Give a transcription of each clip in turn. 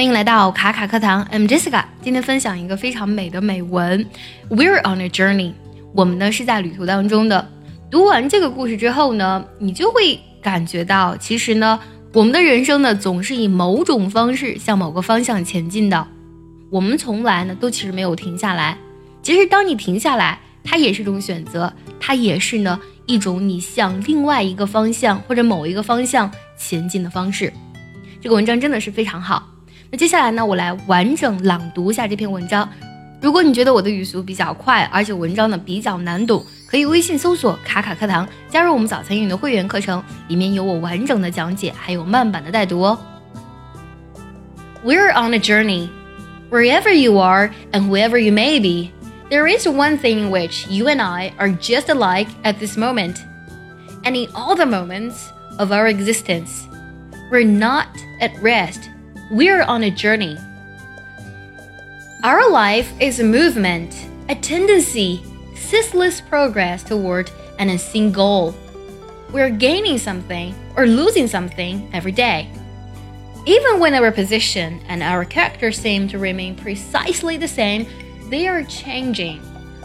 欢迎来到卡卡课堂，I'm Jessica。今天分享一个非常美的美文，We're on a journey。我们呢是在旅途当中的。读完这个故事之后呢，你就会感觉到，其实呢，我们的人生呢总是以某种方式向某个方向前进的。我们从来呢都其实没有停下来。其实当你停下来，它也是一种选择，它也是呢一种你向另外一个方向或者某一个方向前进的方式。这个文章真的是非常好。那接下来呢，我来完整朗读一下这篇文章。如果你觉得我的语速比较快，而且文章呢比较难懂，可以微信搜索“卡卡课堂”，加入我们早餐英语的会员课程，里面有我完整的讲解，还有慢版的带读哦。We're on a journey. Wherever you are and whoever you may be, there is one thing in which you and I are just alike at this moment. And in all the moments of our existence, we're not at rest we're on a journey. Our life is a movement, a tendency, ceaseless progress toward an unseen goal. We're gaining something or losing something every day. Even when our position and our character seem to remain precisely the same, they are changing.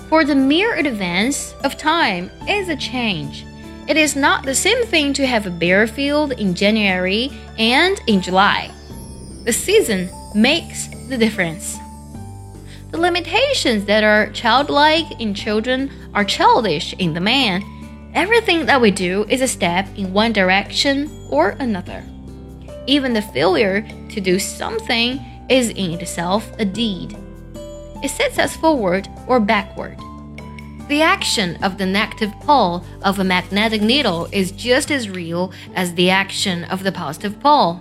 For the mere advance of time is a change. It is not the same thing to have a bare field in January and in July. The season makes the difference. The limitations that are childlike in children are childish in the man. Everything that we do is a step in one direction or another. Even the failure to do something is in itself a deed. It sets us forward or backward. The action of the negative pole of a magnetic needle is just as real as the action of the positive pole.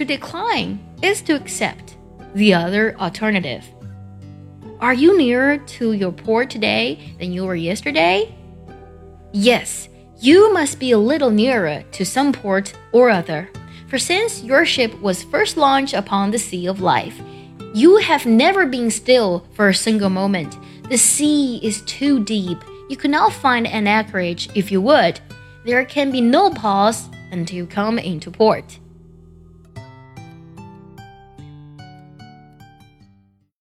To decline is to accept the other alternative. Are you nearer to your port today than you were yesterday? Yes, you must be a little nearer to some port or other. For since your ship was first launched upon the sea of life, you have never been still for a single moment. The sea is too deep. You could not find an anchorage if you would. There can be no pause until you come into port.